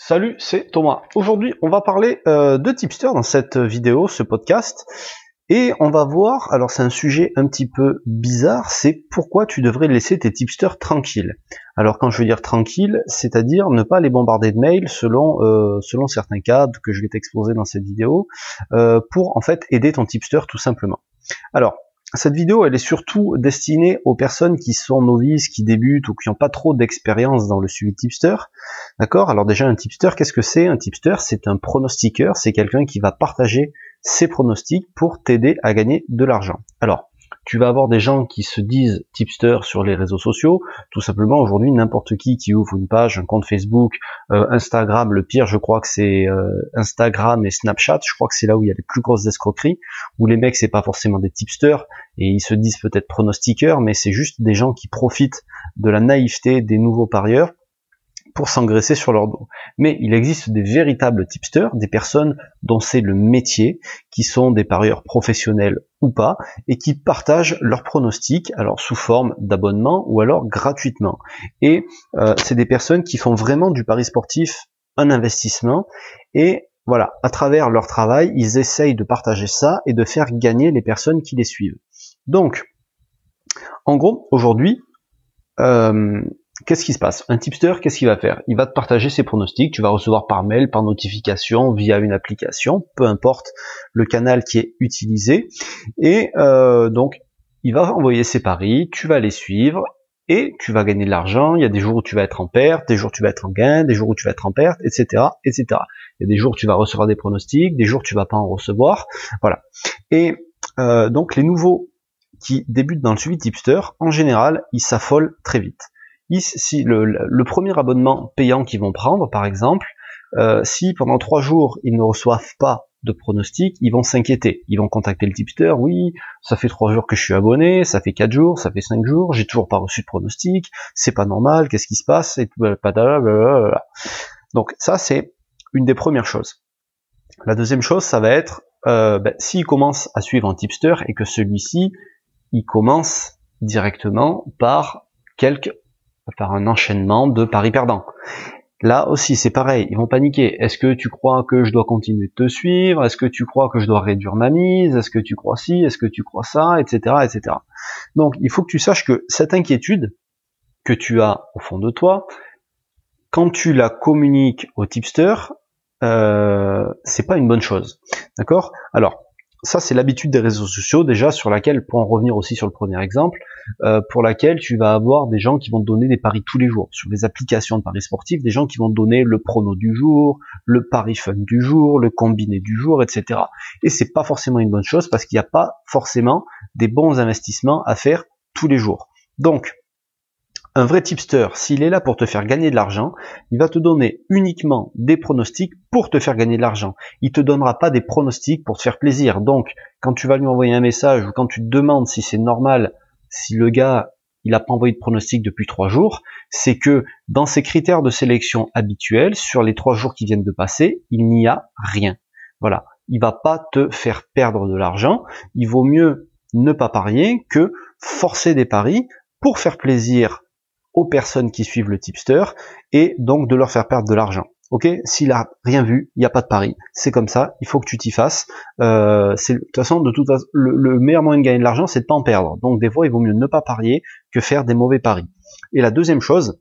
Salut, c'est Thomas. Aujourd'hui, on va parler euh, de tipster dans cette vidéo, ce podcast. Et on va voir, alors c'est un sujet un petit peu bizarre, c'est pourquoi tu devrais laisser tes tipsters tranquilles. Alors quand je veux dire tranquille, c'est-à-dire ne pas les bombarder de mails selon euh, selon certains cadres que je vais t'exposer dans cette vidéo, euh, pour en fait aider ton tipster tout simplement. Alors cette vidéo, elle est surtout destinée aux personnes qui sont novices, qui débutent ou qui n'ont pas trop d'expérience dans le suivi tipster. D'accord? Alors déjà, un tipster, qu'est-ce que c'est? Un tipster, c'est un pronostiqueur, c'est quelqu'un qui va partager ses pronostics pour t'aider à gagner de l'argent. Alors, tu vas avoir des gens qui se disent tipsters sur les réseaux sociaux. Tout simplement, aujourd'hui, n'importe qui qui ouvre une page, un compte Facebook, euh, Instagram, le pire, je crois que c'est euh, Instagram et Snapchat. Je crois que c'est là où il y a les plus grosses escroqueries, où les mecs, c'est pas forcément des tipsters et ils se disent peut-être pronostiqueurs, mais c'est juste des gens qui profitent de la naïveté des nouveaux parieurs pour s'engraisser sur leur dos. Mais il existe des véritables tipsters, des personnes dont c'est le métier, qui sont des parieurs professionnels ou pas, et qui partagent leurs pronostics, alors sous forme d'abonnement ou alors gratuitement. Et euh, c'est des personnes qui font vraiment du pari sportif un investissement, et voilà, à travers leur travail, ils essayent de partager ça et de faire gagner les personnes qui les suivent. Donc, en gros, aujourd'hui, euh, qu'est-ce qui se passe? Un tipster, qu'est-ce qu'il va faire? Il va te partager ses pronostics, tu vas recevoir par mail, par notification, via une application, peu importe le canal qui est utilisé. Et euh, donc, il va envoyer ses paris, tu vas les suivre, et tu vas gagner de l'argent. Il y a des jours où tu vas être en perte, des jours où tu vas être en gain, des jours où tu vas être en perte, etc., etc. Il y a des jours où tu vas recevoir des pronostics, des jours où tu vas pas en recevoir. Voilà. Et euh, donc, les nouveaux qui débutent dans le suivi tipster, en général, ils s'affolent très vite si le, premier abonnement payant qu'ils vont prendre, par exemple, euh, si pendant trois jours ils ne reçoivent pas de pronostic, ils vont s'inquiéter. Ils vont contacter le tipster, oui, ça fait trois jours que je suis abonné, ça fait quatre jours, ça fait cinq jours, j'ai toujours pas reçu de pronostic, c'est pas normal, qu'est-ce qui se passe et Donc ça c'est une des premières choses. La deuxième chose, ça va être euh, ben, commence à suivre un tipster et que celui-ci, il commence directement par quelques par un enchaînement de paris perdants. Là aussi, c'est pareil, ils vont paniquer. Est-ce que tu crois que je dois continuer de te suivre? Est-ce que tu crois que je dois réduire ma mise? Est-ce que tu crois ci? Est-ce que tu crois ça? Etc. etc. Donc, il faut que tu saches que cette inquiétude que tu as au fond de toi, quand tu la communiques au tipster, euh, c'est pas une bonne chose. D'accord? Alors, ça c'est l'habitude des réseaux sociaux déjà sur laquelle, pour en revenir aussi sur le premier exemple, euh, pour laquelle tu vas avoir des gens qui vont te donner des paris tous les jours sur les applications de paris sportifs, des gens qui vont donner le prono du jour, le pari fun du jour, le combiné du jour, etc. Et c'est pas forcément une bonne chose parce qu'il n'y a pas forcément des bons investissements à faire tous les jours. Donc un vrai tipster, s'il est là pour te faire gagner de l'argent, il va te donner uniquement des pronostics pour te faire gagner de l'argent. Il te donnera pas des pronostics pour te faire plaisir. Donc, quand tu vas lui envoyer un message ou quand tu te demandes si c'est normal, si le gars il a pas envoyé de pronostic depuis trois jours, c'est que dans ses critères de sélection habituels, sur les trois jours qui viennent de passer, il n'y a rien. Voilà. Il va pas te faire perdre de l'argent. Il vaut mieux ne pas parier que forcer des paris pour faire plaisir aux personnes qui suivent le tipster et donc de leur faire perdre de l'argent. Ok, s'il a rien vu, il n'y a pas de pari. C'est comme ça, il faut que tu t'y fasses. Euh, c'est de toute façon, de toute façon, le, meilleur moyen de gagner de l'argent, c'est de pas en perdre. Donc des fois, il vaut mieux ne pas parier que faire des mauvais paris. Et la deuxième chose,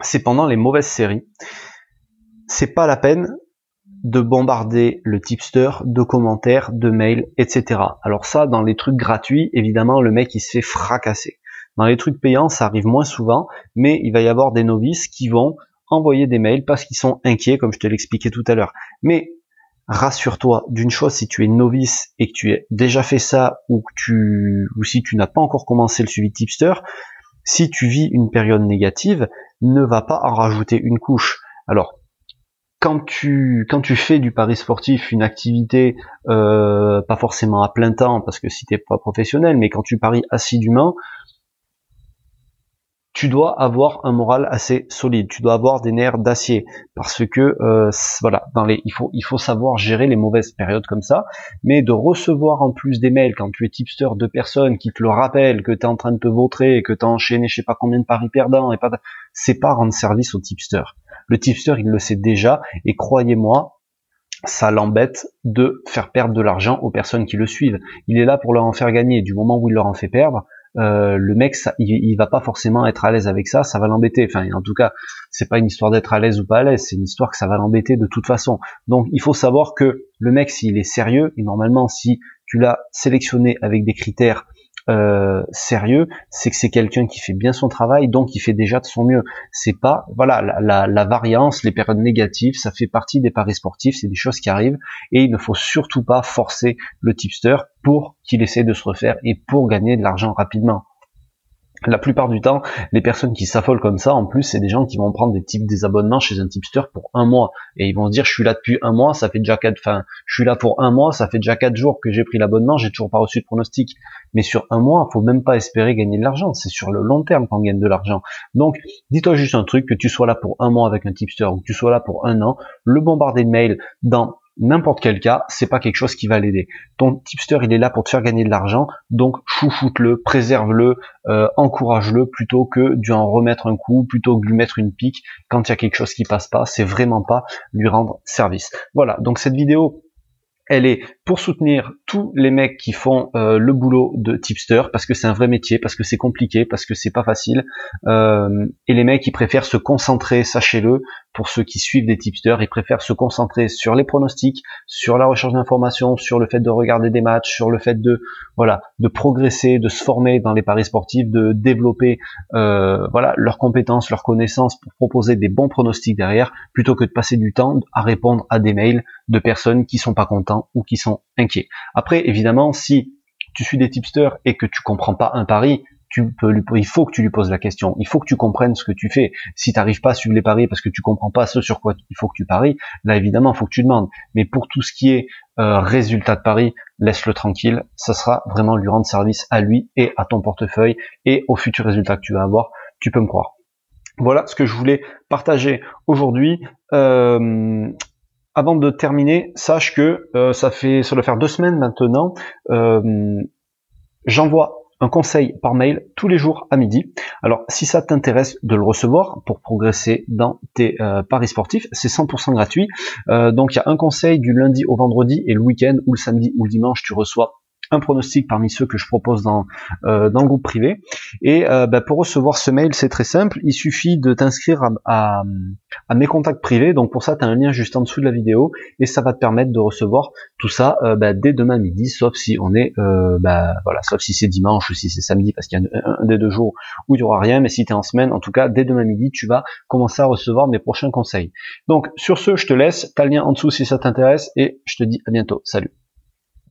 c'est pendant les mauvaises séries, c'est pas la peine de bombarder le tipster de commentaires, de mails, etc. Alors ça, dans les trucs gratuits, évidemment, le mec il se fait fracasser. Dans les trucs payants, ça arrive moins souvent, mais il va y avoir des novices qui vont envoyer des mails parce qu'ils sont inquiets, comme je te l'expliquais tout à l'heure. Mais rassure-toi d'une chose, si tu es novice et que tu as déjà fait ça, ou que tu, ou si tu n'as pas encore commencé le suivi tipster, si tu vis une période négative, ne va pas en rajouter une couche. Alors, quand tu quand tu fais du pari sportif une activité euh, pas forcément à plein temps parce que si t'es pas professionnel mais quand tu paries assidûment tu dois avoir un moral assez solide, tu dois avoir des nerfs d'acier parce que euh, voilà, il faut savoir gérer les mauvaises périodes comme ça, mais de recevoir en plus des mails quand tu es tipster de personnes qui te le rappellent que tu es en train de te vautrer, que tu as enchaîné je sais pas combien de paris perdants et pas c'est pas rendre service au tipster. Le tipster, il le sait déjà, et croyez-moi, ça l'embête de faire perdre de l'argent aux personnes qui le suivent. Il est là pour leur en faire gagner. Du moment où il leur en fait perdre, euh, le mec, ça, il, va pas forcément être à l'aise avec ça, ça va l'embêter. Enfin, en tout cas, c'est pas une histoire d'être à l'aise ou pas à l'aise, c'est une histoire que ça va l'embêter de toute façon. Donc, il faut savoir que le mec, s'il est sérieux, et normalement, si tu l'as sélectionné avec des critères euh, sérieux, c'est que c'est quelqu'un qui fait bien son travail, donc il fait déjà de son mieux. C'est pas, voilà, la, la, variance, les périodes négatives, ça fait partie des paris sportifs, c'est des choses qui arrivent, et il ne faut surtout pas forcer le tipster pour qu'il essaie de se refaire et pour gagner de l'argent rapidement la plupart du temps, les personnes qui s'affolent comme ça, en plus, c'est des gens qui vont prendre des types des abonnements chez un tipster pour un mois. Et ils vont se dire, je suis là depuis un mois, ça fait déjà quatre, enfin, je suis là pour un mois, ça fait déjà quatre jours que j'ai pris l'abonnement, j'ai toujours pas reçu de pronostic. Mais sur un mois, faut même pas espérer gagner de l'argent. C'est sur le long terme qu'on gagne de l'argent. Donc, dis-toi juste un truc, que tu sois là pour un mois avec un tipster ou que tu sois là pour un an, le bombarder de mails dans n'importe quel cas, c'est pas quelque chose qui va l'aider. Ton tipster, il est là pour te faire gagner de l'argent, donc choufoute-le, préserve-le, euh, encourage-le plutôt que de en remettre un coup, plutôt que de lui mettre une pique quand il y a quelque chose qui passe pas. C'est vraiment pas lui rendre service. Voilà. Donc cette vidéo, elle est pour soutenir tous les mecs qui font euh, le boulot de tipster parce que c'est un vrai métier, parce que c'est compliqué, parce que c'est pas facile, euh, et les mecs qui préfèrent se concentrer, sachez-le, pour ceux qui suivent des tipsters, ils préfèrent se concentrer sur les pronostics, sur la recherche d'informations, sur le fait de regarder des matchs, sur le fait de voilà de progresser, de se former dans les paris sportifs, de développer euh, voilà leurs compétences, leurs connaissances pour proposer des bons pronostics derrière, plutôt que de passer du temps à répondre à des mails de personnes qui sont pas contents ou qui sont inquiets. Après, évidemment, si tu suis des tipsters et que tu comprends pas un pari, il faut que tu lui poses la question, il faut que tu comprennes ce que tu fais. Si tu n'arrives pas à suivre les paris parce que tu comprends pas ce sur quoi il faut que tu paries, là évidemment il faut que tu demandes. Mais pour tout ce qui est euh, résultat de pari, laisse-le tranquille, ça sera vraiment lui rendre service à lui et à ton portefeuille et aux futurs résultats que tu vas avoir, tu peux me croire. Voilà ce que je voulais partager aujourd'hui. Euh, avant de terminer, sache que euh, ça fait ça doit faire deux semaines maintenant. J'envoie un conseil par mail tous les jours à midi. Alors si ça t'intéresse de le recevoir pour progresser dans tes euh, paris sportifs, c'est 100% gratuit. Euh, donc il y a un conseil du lundi au vendredi et le week-end ou le samedi ou le dimanche tu reçois un pronostic parmi ceux que je propose dans, euh, dans le groupe privé. Et euh, bah, pour recevoir ce mail, c'est très simple. Il suffit de t'inscrire à, à, mes contacts privés. Donc pour ça, tu as un lien juste en dessous de la vidéo et ça va te permettre de recevoir tout ça euh, bah, dès demain midi, sauf si on est bah, voilà, sauf si c'est dimanche ou si c'est samedi, parce qu'il y a un, des deux jours où il y aura rien. Mais si tu es en semaine, en tout cas, dès demain midi, tu vas commencer à recevoir mes prochains conseils. Donc sur ce, je te laisse. Tu as le lien en dessous si ça t'intéresse et je te dis à bientôt. Salut.